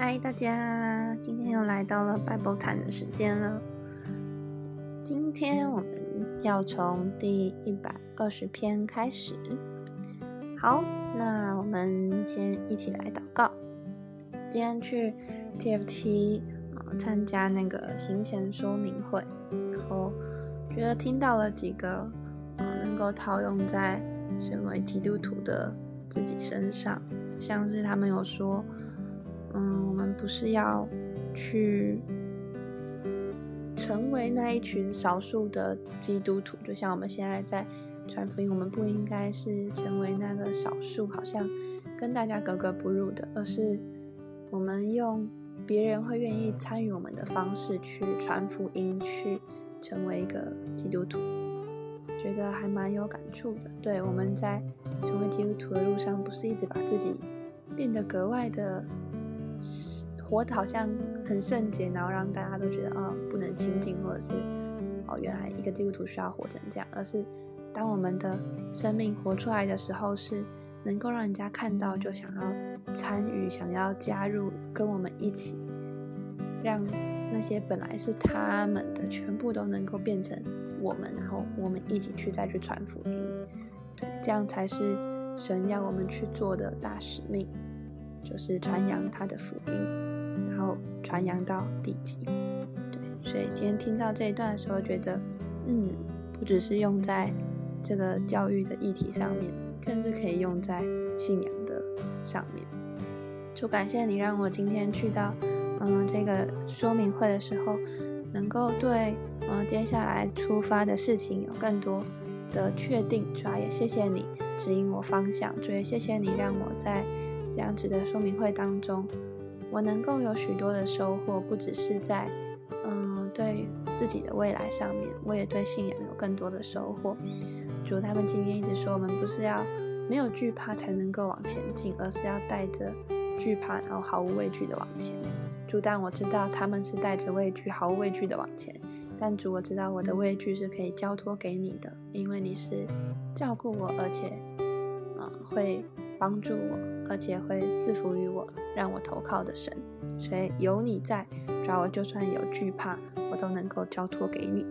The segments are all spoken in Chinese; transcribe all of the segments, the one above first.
嗨，大家，今天又来到了 Bible Time 的时间了。今天我们要从第一百二十篇开始。好，那我们先一起来祷告。今天去 TFT 啊参加那个行前说明会，然后觉得听到了几个啊能够套用在身为基督徒的自己身上，像是他们有说。嗯，我们不是要去成为那一群少数的基督徒，就像我们现在在传福音，我们不应该是成为那个少数，好像跟大家格格不入的，而是我们用别人会愿意参与我们的方式去传福音，去成为一个基督徒，觉得还蛮有感触的。对，我们在成为基督徒的路上，不是一直把自己变得格外的。活得好像很圣洁，然后让大家都觉得啊不能亲近，或者是哦原来一个基督徒需要活成这样，而是当我们的生命活出来的时候，是能够让人家看到，就想要参与，想要加入，跟我们一起，让那些本来是他们的全部都能够变成我们，然后我们一起去再去传福音，对，这样才是神要我们去做的大使命。就是传扬他的福音，然后传扬到地极。对，所以今天听到这一段的时候，觉得，嗯，不只是用在这个教育的议题上面，更是可以用在信仰的上面。就感谢你让我今天去到，嗯，这个说明会的时候，能够对，嗯，接下来出发的事情有更多的确定。主要也谢谢你指引我方向，主也谢谢你让我在。这样子的说明会当中，我能够有许多的收获，不只是在嗯对自己的未来上面，我也对信仰有更多的收获。主他们今天一直说，我们不是要没有惧怕才能够往前进，而是要带着惧怕，然后毫无畏惧的往前。主，但我知道他们是带着畏惧，毫无畏惧的往前。但主，我知道我的畏惧是可以交托给你的，因为你是照顾我，而且啊会。帮助我，而且会赐福于我，让我投靠的神。所以有你在，主要我就算有惧怕，我都能够交托给你。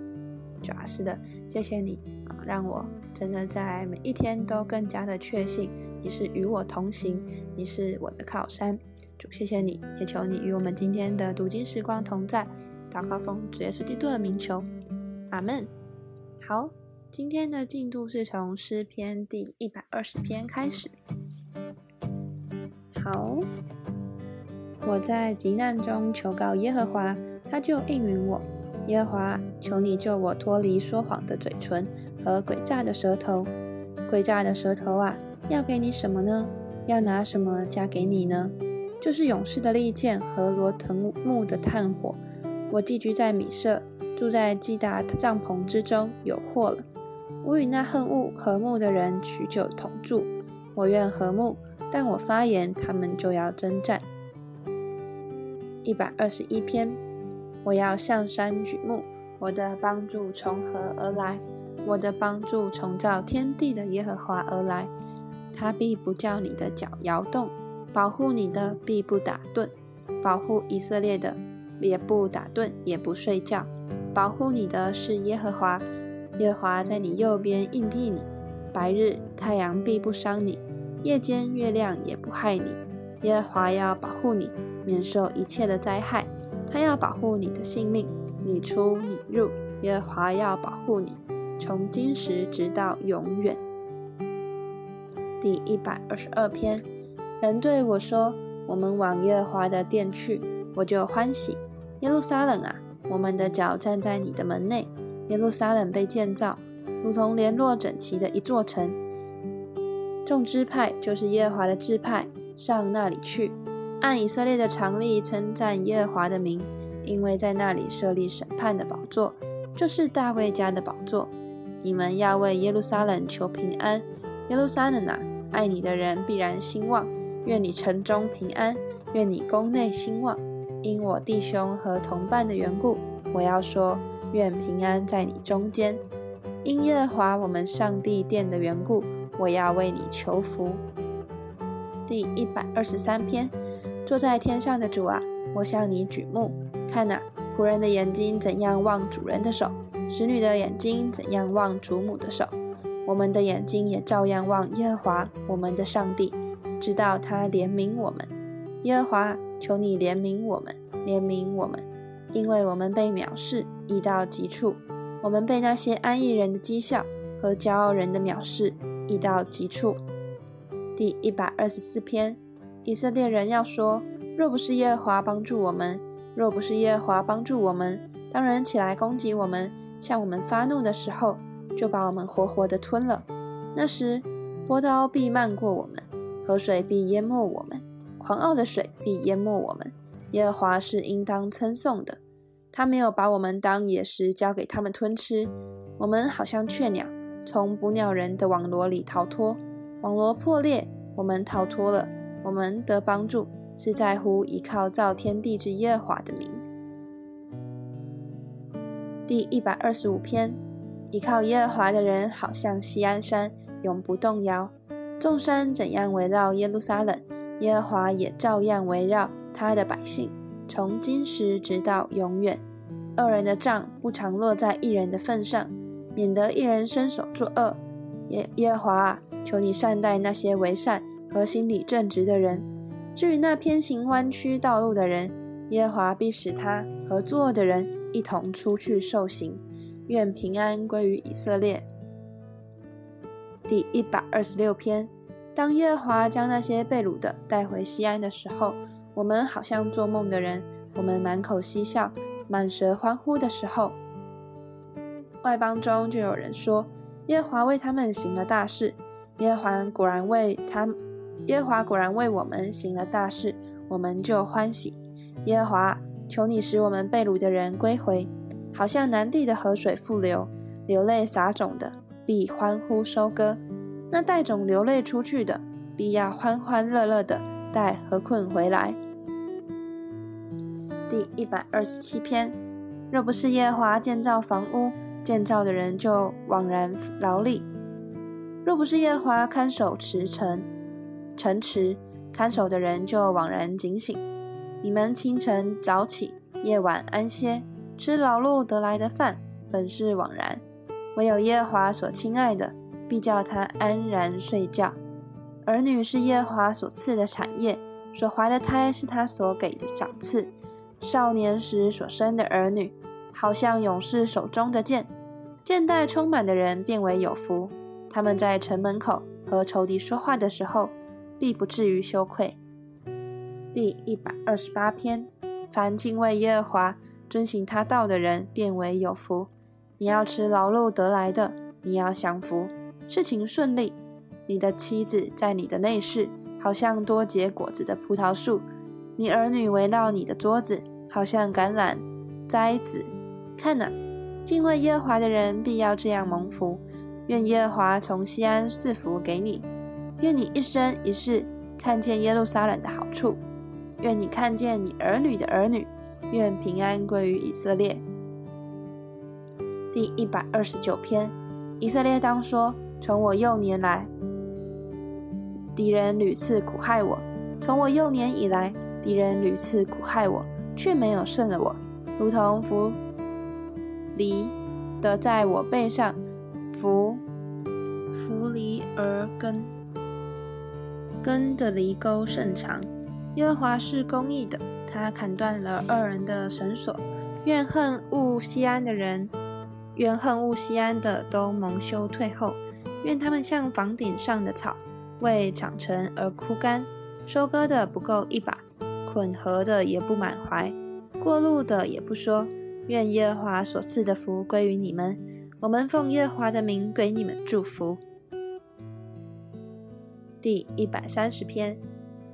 主要是的，谢谢你啊，让我真的在每一天都更加的确信你是与我同行，你是我的靠山。主，谢谢你，也求你与我们今天的读经时光同在。祷告奉主耶稣基督的名求，阿门。好，今天的进度是从诗篇第一百二十篇开始。好，我在急难中求告耶和华，他就应允我。耶和华，求你救我脱离说谎的嘴唇和诡诈的舌头。诡诈的舌头啊，要给你什么呢？要拿什么加给你呢？就是勇士的利剑和罗藤木的炭火。我寄居在米舍，住在基达帐篷之中，有祸了。我与那恨恶和睦的人许久同住，我愿和睦。但我发言，他们就要征战。一百二十一篇，我要向山举目，我的帮助从何而来？我的帮助从造天地的耶和华而来。他必不叫你的脚摇动，保护你的必不打盹，保护以色列的也不打盹，也不睡觉。保护你的是耶和华，耶和华在你右边应庇你。白日太阳必不伤你。夜间月亮也不害你，耶和华要保护你，免受一切的灾害。他要保护你的性命，你出你入，耶和华要保护你，从今时直到永远。第一百二十二篇，人对我说：“我们往耶和华的殿去，我就欢喜。”耶路撒冷啊，我们的脚站在你的门内。耶路撒冷被建造，如同联络整齐的一座城。众支派就是耶和华的支派，上那里去，按以色列的常例称赞耶和华的名，因为在那里设立审判的宝座，就是大卫家的宝座。你们要为耶路撒冷求平安，耶路撒冷啊，爱你的人必然兴旺。愿你城中平安，愿你宫内兴旺。因我弟兄和同伴的缘故，我要说，愿平安在你中间。因耶和华我们上帝殿的缘故。我要为你求福。第一百二十三篇，坐在天上的主啊，我向你举目，看呐，仆人的眼睛怎样望主人的手，使女的眼睛怎样望主母的手，我们的眼睛也照样望耶和华我们的上帝，直到他怜悯我们。耶和华，求你怜悯我们，怜悯我们，因为我们被藐视已到极处，我们被那些安逸人的讥笑和骄傲人的藐视已到极处。第一百二十四篇，以色列人要说：若不是耶和华帮助我们，若不是耶和华帮助我们，当人起来攻击我们，向我们发怒的时候，就把我们活活的吞了。那时，波涛必漫过我们，河水必淹没我们，狂傲的水必淹没我们。耶和华是应当称颂的，他没有把我们当野食交给他们吞吃。我们好像雀鸟，从捕鸟人的网罗里逃脱。网罗破裂，我们逃脱了。我们得帮助，是在乎依靠造天地之耶和华的名。第一百二十五篇：依靠耶和华的人，好像锡安山，永不动摇。众山怎样围绕耶路撒冷，耶和华也照样围绕他的百姓，从今时直到永远。恶人的账不常落在一人的份上，免得一人伸手作恶。耶耶和华。求你善待那些为善和心理正直的人。至于那偏行弯曲道路的人，耶华必使他和作恶的人一同出去受刑。愿平安归于以色列。第一百二十六篇：当耶和华将那些被掳的带回西安的时候，我们好像做梦的人，我们满口嬉笑，满舌欢呼的时候，外邦中就有人说：耶华为他们行了大事。耶和华果然为他，耶和华果然为我们行了大事，我们就欢喜。耶和华，求你使我们被掳的人归回，好像南地的河水复流，流泪撒种的必欢呼收割；那带种流泪出去的，必要欢欢乐乐的带河困回来。第一百二十七篇：若不是耶和华建造房屋，建造的人就枉然劳力。若不是耶和华看守池城，城池看守的人就枉然警醒。你们清晨早起，夜晚安歇，吃劳碌得来的饭，本是枉然。唯有耶和华所亲爱的，必叫他安然睡觉。儿女是耶和华所赐的产业，所怀的胎是他所给的赏赐。少年时所生的儿女，好像勇士手中的剑，剑带充满的人，变为有福。他们在城门口和仇敌说话的时候，必不至于羞愧。第一百二十八篇：凡敬畏耶和华、遵行他道的人，变为有福。你要吃劳碌得来的，你要享福，事情顺利。你的妻子在你的内室，好像多结果子的葡萄树；你儿女围绕你的桌子，好像橄榄摘子。看哪，敬畏耶和华的人，必要这样蒙福。愿耶和华从西安赐福给你，愿你一生一世看见耶路撒冷的好处，愿你看见你儿女的儿女，愿平安归于以色列。第一百二十九篇，以色列当说：从我幼年来，敌人屡次苦害我；从我幼年以来，敌人屡次苦害我，却没有胜了我，如同伏离的在我背上。扶扶离而根，根的离沟甚长。耶和华是公义的，他砍断了二人的绳索。怨恨恶西安的人，怨恨恶西安的都蒙羞退后。愿他们像房顶上的草，为长成而枯干。收割的不够一把，混合的也不满怀，过路的也不说。愿耶和华所赐的福归于你们。我们奉耶和华的名给你们祝福。第一百三十篇，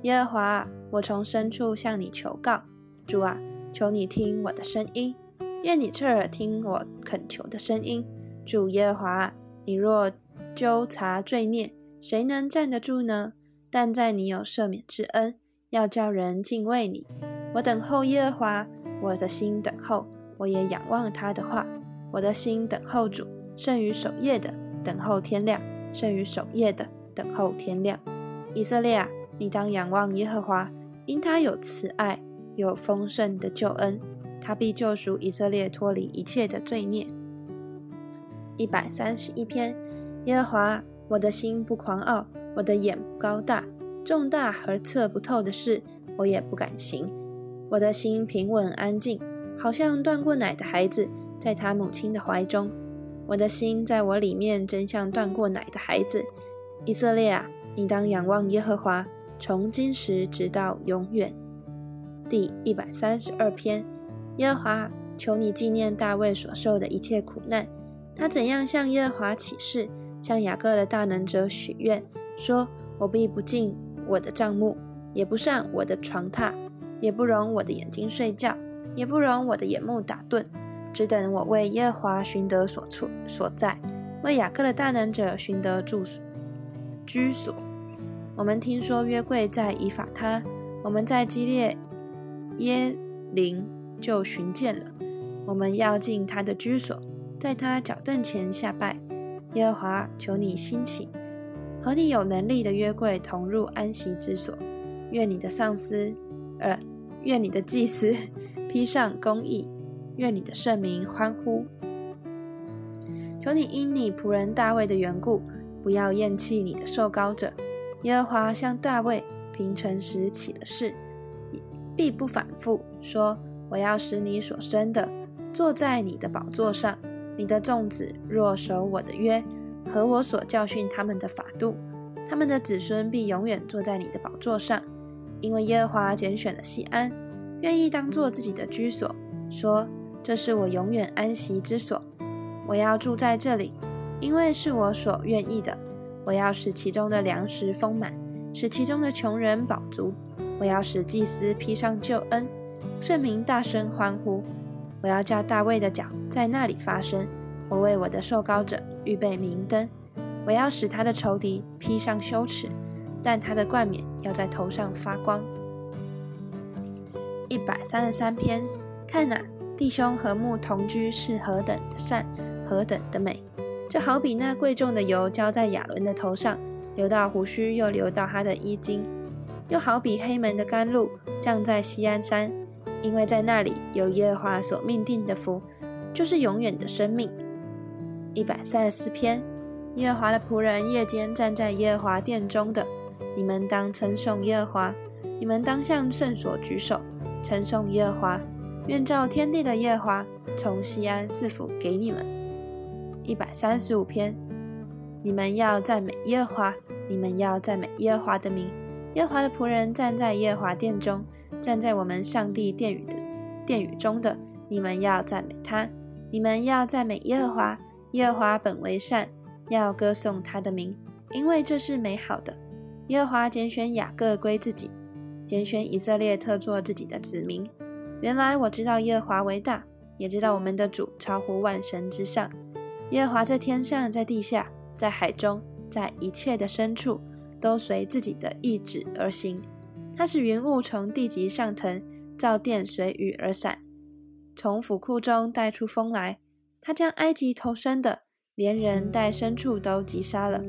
耶和华，我从深处向你求告，主啊，求你听我的声音，愿你侧耳听我恳求的声音。主耶和华，你若纠察罪孽，谁能站得住呢？但在你有赦免之恩，要叫人敬畏你。我等候耶和华，我的心等候，我也仰望他的话。我的心等候主，胜于守夜的等候天亮；胜于守夜的等候天亮。以色列啊，你当仰望耶和华，因他有慈爱，有丰盛的救恩，他必救赎以色列脱离一切的罪孽。一百三十一篇，耶和华，我的心不狂傲，我的眼不高大，重大而测不透的事，我也不敢行。我的心平稳安静，好像断过奶的孩子，在他母亲的怀中。我的心在我里面，真像断过奶的孩子。以色列啊，你当仰望耶和华，从今时直到永远。第一百三十二篇，耶和华，求你纪念大卫所受的一切苦难。他怎样向耶和华起誓，向雅各的大能者许愿，说：“我必不进我的帐幕，也不上我的床榻，也不容我的眼睛睡觉，也不容我的眼目打盹，只等我为耶和华寻得所处所在，为雅各的大能者寻得住居所。”我们听说约柜在以法他，我们在基列耶林就寻见了，我们要进他的居所。在他脚凳前下拜，耶和华，求你兴起，和你有能力的约柜同入安息之所。愿你的上司，呃，愿你的祭司披上公义，愿你的圣名欢呼。求你因你仆人大卫的缘故，不要厌弃你的受膏者。耶和华向大卫平成时起了誓，必不反复说：我要使你所生的坐在你的宝座上。你的众子若守我的约和我所教训他们的法度，他们的子孙必永远坐在你的宝座上。因为耶和华拣选了西安，愿意当做自己的居所，说：“这是我永远安息之所，我要住在这里，因为是我所愿意的。我要使其中的粮食丰满，使其中的穷人饱足。我要使祭司披上救恩，圣民大声欢呼。”我要叫大卫的脚在那里发生。我为我的受膏者预备明灯。我要使他的仇敌披上羞耻，但他的冠冕要在头上发光。一百三十三篇，看哪，弟兄和睦同居是何等的善，何等的美！这好比那贵重的油浇在亚伦的头上，流到胡须，又流到他的衣襟；又好比黑门的甘露降在西安山。因为在那里有耶和华所命定的福，就是永远的生命。一百三十四篇，耶和华的仆人夜间站在耶和华殿中的，你们当称颂耶和华，你们当向圣所举手，称颂耶和华，愿照天地的耶和华从西安赐福给你们。一百三十五篇，你们要赞美耶和华，你们要赞美耶和华的名，耶和华的仆人站在耶和华殿中。站在我们上帝殿宇的殿宇中的你们要赞美他，你们要赞美耶和华。耶和华本为善，要歌颂他的名，因为这是美好的。耶和华拣选雅各归自己，拣选以色列特作自己的子民。原来我知道耶和华为大，也知道我们的主超乎万神之上。耶和华在天上，在地下，在海中，在一切的深处，都随自己的意志而行。他使云雾从地极上腾，照电随雨而散，从府库中带出风来。他将埃及投生的，连人带牲畜都击杀了。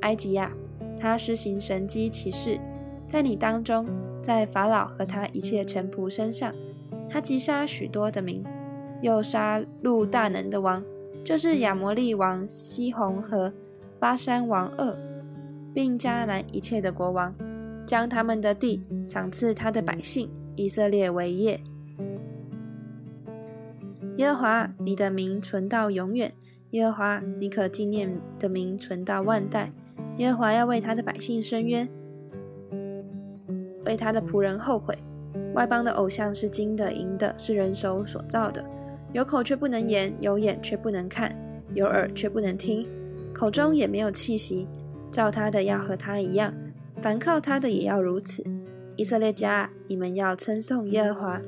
埃及呀，他施行神机骑士，在你当中，在法老和他一切臣仆身上，他击杀许多的民，又杀戮大能的王，就是亚摩利王西宏和巴山王二，并迦南一切的国王。将他们的地赏赐他的百姓以色列为业。耶和华，你的名存到永远；耶和华，你可纪念的名存到万代。耶和华要为他的百姓伸冤，为他的仆人后悔。外邦的偶像是金的、银的，是人手所造的，有口却不能言，有眼却不能看，有耳却不能听，口中也没有气息。照他的要和他一样。凡靠他的也要如此。以色列家，你们要称颂耶和华；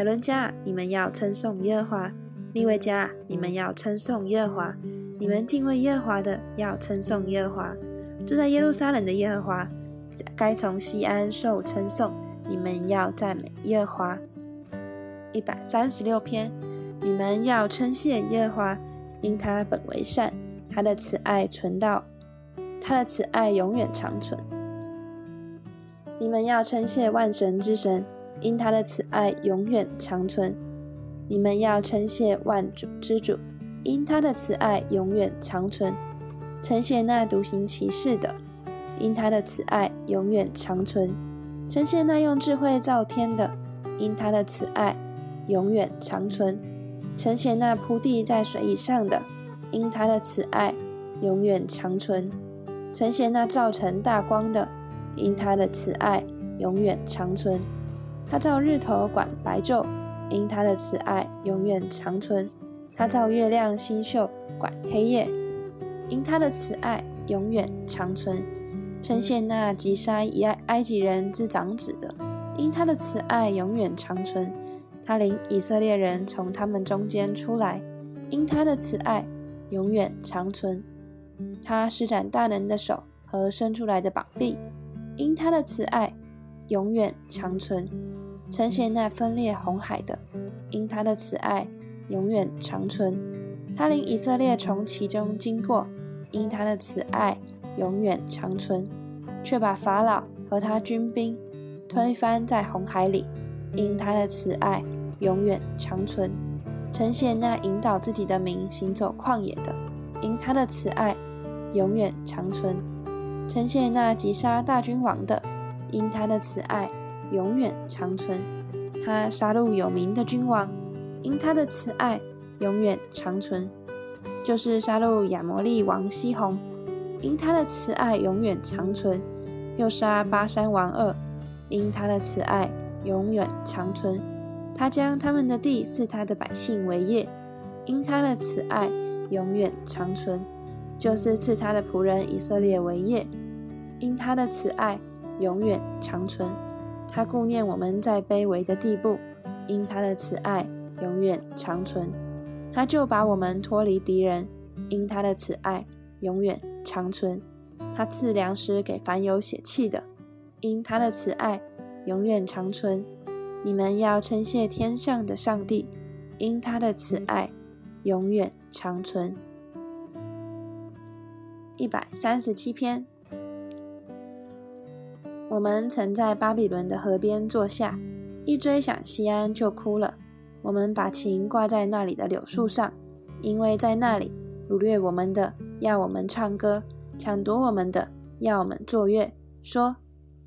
亚伦家，你们要称颂耶和华；利未家，你们要称颂耶和华。你们敬畏耶和华的，要称颂耶和华。住在耶路撒冷的耶和华，该从西安受称颂。你们要赞美耶和华。一百三十六篇，你们要称谢耶和华，因他本为善，他的慈爱存到，他的慈爱永远长存。你们要称谢万神之神，因他的慈爱永远长存。你们要称谢万主之主，因他的慈爱永远长存。称谢那独行其事的，因他的慈爱永远长存。称谢那用智慧造天的，因他的慈爱永远长存。称谢那铺地在水以上的，因他的慈爱永远长存。称谢那造成大光的。因他的慈爱永远长存，他造日头管白昼；因他的慈爱永远长存，他造月亮星宿管黑夜；因他的慈爱永远长存，称谢那击杀埃埃及人之长子的；因他的慈爱永远长存，他领以色列人从他们中间出来；因他的慈爱永远长存，他施展大能的手和伸出来的膀臂。因他的慈爱永远长存，呈现那分裂红海的；因他的慈爱永远长存，他领以色列从其中经过；因他的慈爱永远长存，却把法老和他军兵推翻在红海里；因他的慈爱永远长存，呈现那引导自己的民行走旷野的；因他的慈爱永远长存。呈现那击杀大君王的，因他的慈爱永远长存；他杀戮有名的君王，因他的慈爱永远长存；就是杀戮亚摩利王西宏，因他的慈爱永远长存；又杀巴山王二，因他的慈爱永远长存。他将他们的地赐他的百姓为业，因他的慈爱永远长存。就是赐他的仆人以色列为业，因他的慈爱永远长存。他顾念我们在卑微的地步，因他的慈爱永远长存。他就把我们脱离敌人，因他的慈爱永远长存。他赐粮食给凡有血气的，因他的慈爱永远长存。你们要称谢天上的上帝，因他的慈爱永远长存。一百三十七篇。我们曾在巴比伦的河边坐下，一追想西安就哭了。我们把琴挂在那里的柳树上，因为在那里掳掠我们的要我们唱歌，抢夺我们的要我们作乐，说：“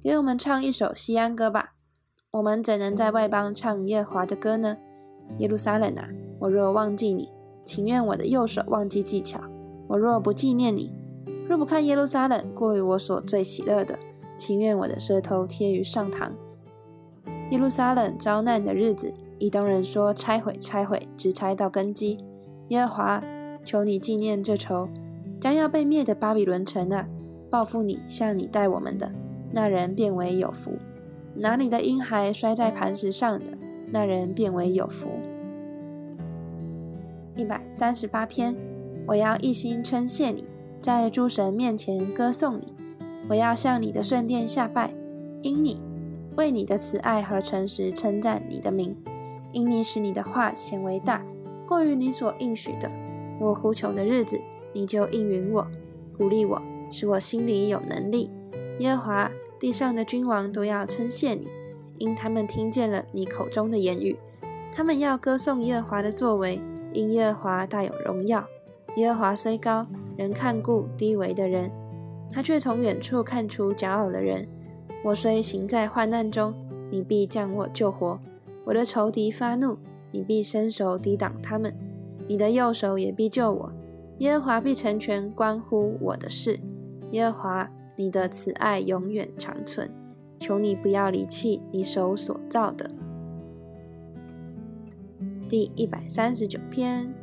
给我们唱一首西安歌吧。”我们怎能在外邦唱耶和华的歌呢？耶路撒冷啊，我若忘记你，情愿我的右手忘记技巧；我若不纪念你。若不看耶路撒冷过于我所最喜乐的，情愿我的舌头贴于上膛。耶路撒冷遭难的日子，以东人说拆毁拆毁，只拆到根基。耶和华，求你纪念这仇，将要被灭的巴比伦城啊！报复你，向你待我们的那人变为有福。拿你的婴孩摔在磐石上的那人变为有福。一百三十八篇，我要一心称谢你。在诸神面前歌颂你，我要向你的圣殿下拜，因你为你的慈爱和诚实称赞你的名，因你使你的话显为大，过于你所应许的。我呼求的日子，你就应允我，鼓励我，使我心里有能力。耶和华，地上的君王都要称谢你，因他们听见了你口中的言语。他们要歌颂耶和华的作为，因耶和华大有荣耀。耶和华虽高，仍看顾低微的人；他却从远处看出骄傲的人。我虽行在患难中，你必将我救活；我的仇敌发怒，你必伸手抵挡他们；你的右手也必救我。耶和华必成全关乎我的事。耶和华，你的慈爱永远长存，求你不要离弃你手所造的。第一百三十九篇。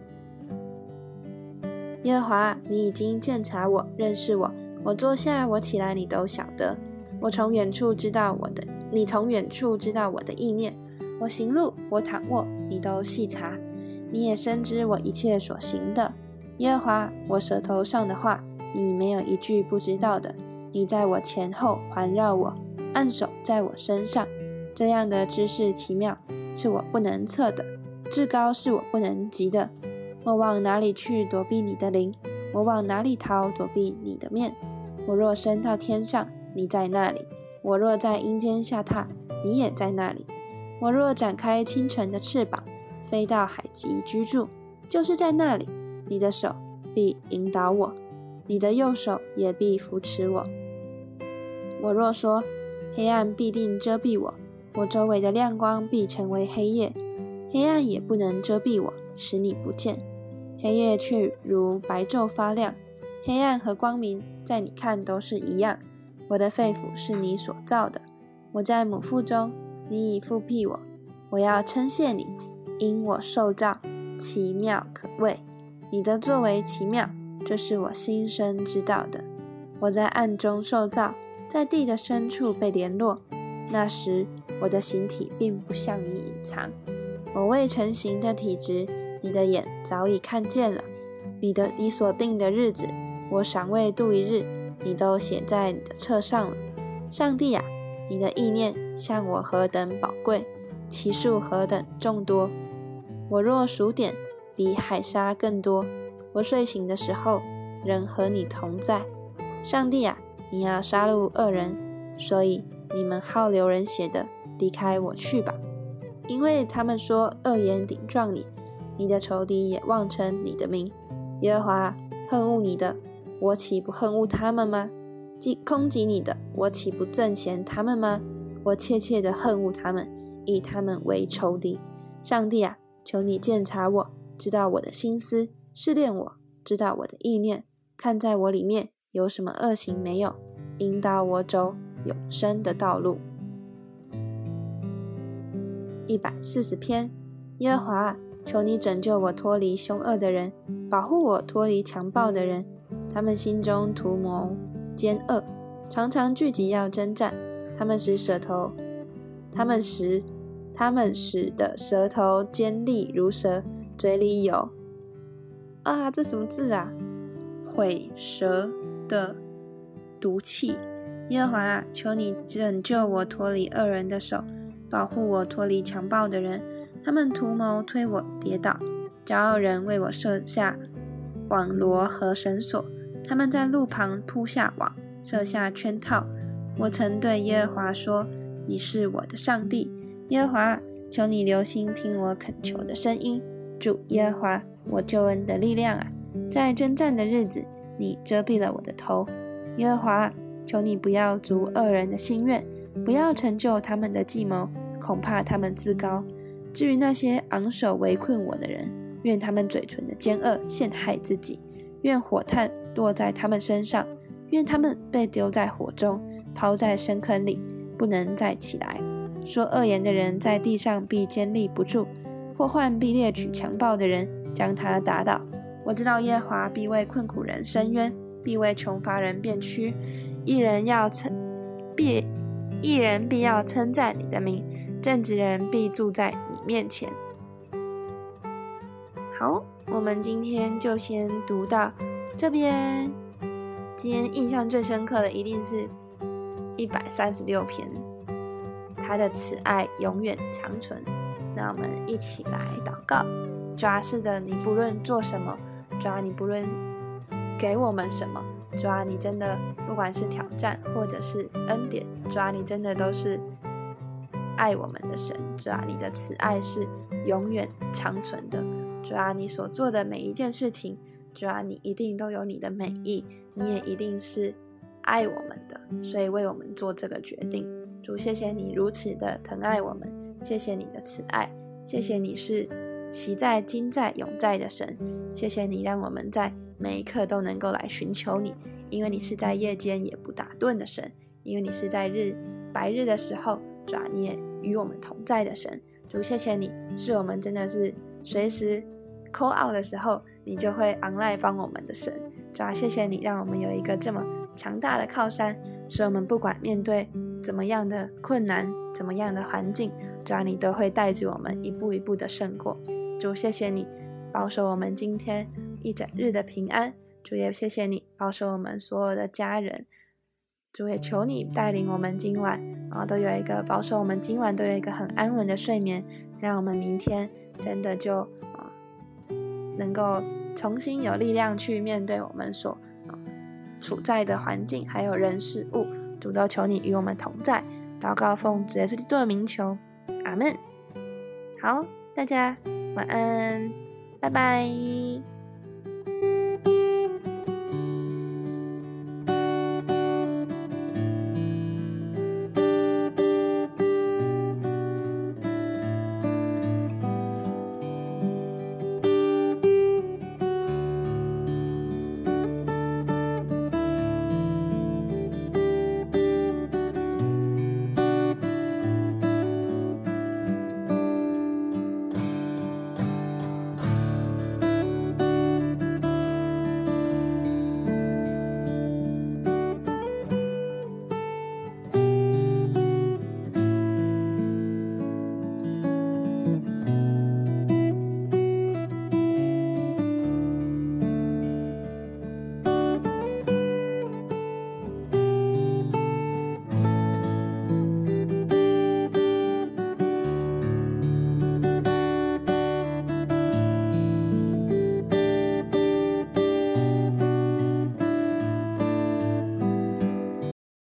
耶和华，你已经鉴察我，认识我。我坐下，我起来，你都晓得。我从远处知道我的，你从远处知道我的意念。我行路，我躺卧，你都细察。你也深知我一切所行的。耶和华，我舌头上的话，你没有一句不知道的。你在我前后环绕我，按手在我身上。这样的知识奇妙，是我不能测的；至高是我不能及的。我往哪里去躲避你的灵？我往哪里逃躲避你的面？我若升到天上，你在那里；我若在阴间下榻，你也在那里；我若展开清晨的翅膀，飞到海极居住，就是在那里，你的手必引导我，你的右手也必扶持我。我若说黑暗必定遮蔽我，我周围的亮光必成为黑夜，黑暗也不能遮蔽我，使你不见。黑夜却如白昼发亮，黑暗和光明在你看都是一样。我的肺腑是你所造的，我在母腹中，你已复辟我。我要称谢你，因我受造奇妙可畏，你的作为奇妙，这是我心生知道的。我在暗中受造，在地的深处被联络。那时我的形体并不向你隐藏，我未成形的体质，你的眼早已看见了。你的你所定的日子，我尚未度一日。你都写在你的册上了，上帝啊，你的意念向我何等宝贵，其数何等众多。我若数点，比海沙更多。我睡醒的时候，仍和你同在。上帝啊，你要杀戮恶人，所以你们好流人血的，离开我去吧，因为他们说恶言顶撞你，你的仇敌也妄称你的名。耶和华恨恶你的。我岂不恨恶他们吗？既攻击你的，我岂不憎嫌他们吗？我切切的恨恶他们，以他们为仇敌。上帝啊，求你鉴察我，知道我的心思，试炼我，知道我的意念，看在我里面有什么恶行没有，引导我走永生的道路。一百四十篇，耶和华，求你拯救我脱离凶恶的人，保护我脱离强暴的人。他们心中图谋奸恶，常常聚集要征战。他们使舌头，他们使他们使的舌头尖利如蛇，嘴里有啊，这什么字啊？毁舌的毒气。耶和华，求你拯救我脱离恶人的手，保护我脱离强暴的人。他们图谋推我跌倒，骄傲人为我设下网罗和绳索。他们在路旁铺下网，设下圈套。我曾对耶和华说：“你是我的上帝，耶和华，求你留心听我恳求的声音。主耶和华，我救恩的力量啊，在征战的日子，你遮蔽了我的头。耶和华，求你不要足恶人的心愿，不要成就他们的计谋，恐怕他们自高。至于那些昂首围困我的人，愿他们嘴唇的奸恶陷害自己，愿火炭。”落在他们身上，愿他们被丢在火中，抛在深坑里，不能再起来。说恶言的人在地上必坚立不住，祸患必猎取强暴的人，将他打倒。我知道耶和华必为困苦人伸冤，必为穷乏人变屈。一人要称，必一人必要称赞你的名，正直人必住在你面前。好，我们今天就先读到。这边今天印象最深刻的一定是一百三十六篇，他的慈爱永远长存。那我们一起来祷告：主啊，是的，你不论做什么，主啊，你不论给我们什么，主啊，你真的不管是挑战或者是恩典，主啊，你真的都是爱我们的神。主啊，你的慈爱是永远长存的。主啊，你所做的每一件事情。主啊，你一定都有你的美意，你也一定是爱我们的，所以为我们做这个决定。主，谢谢你如此的疼爱我们，谢谢你的慈爱，谢谢你是习在、今在、永在的神，谢谢你让我们在每一刻都能够来寻求你，因为你是在夜间也不打盹的神，因为你是在日白日的时候，主啊，你也与我们同在的神。主，谢谢你是我们真的是随时 call out 的时候。你就会昂赖帮我们的神，主啊，谢谢你让我们有一个这么强大的靠山，使我们不管面对怎么样的困难、怎么样的环境，主啊，你都会带着我们一步一步的胜过。主，谢谢你保守我们今天一整日的平安。主也谢谢你保守我们所有的家人。主也求你带领我们今晚啊，都有一个保守我们今晚都有一个很安稳的睡眠，让我们明天真的就能够。重新有力量去面对我们所处在的环境，还有人事物。主都求你与我们同在。祷告奉主耶稣基督的名求，阿门。好，大家晚安，拜拜。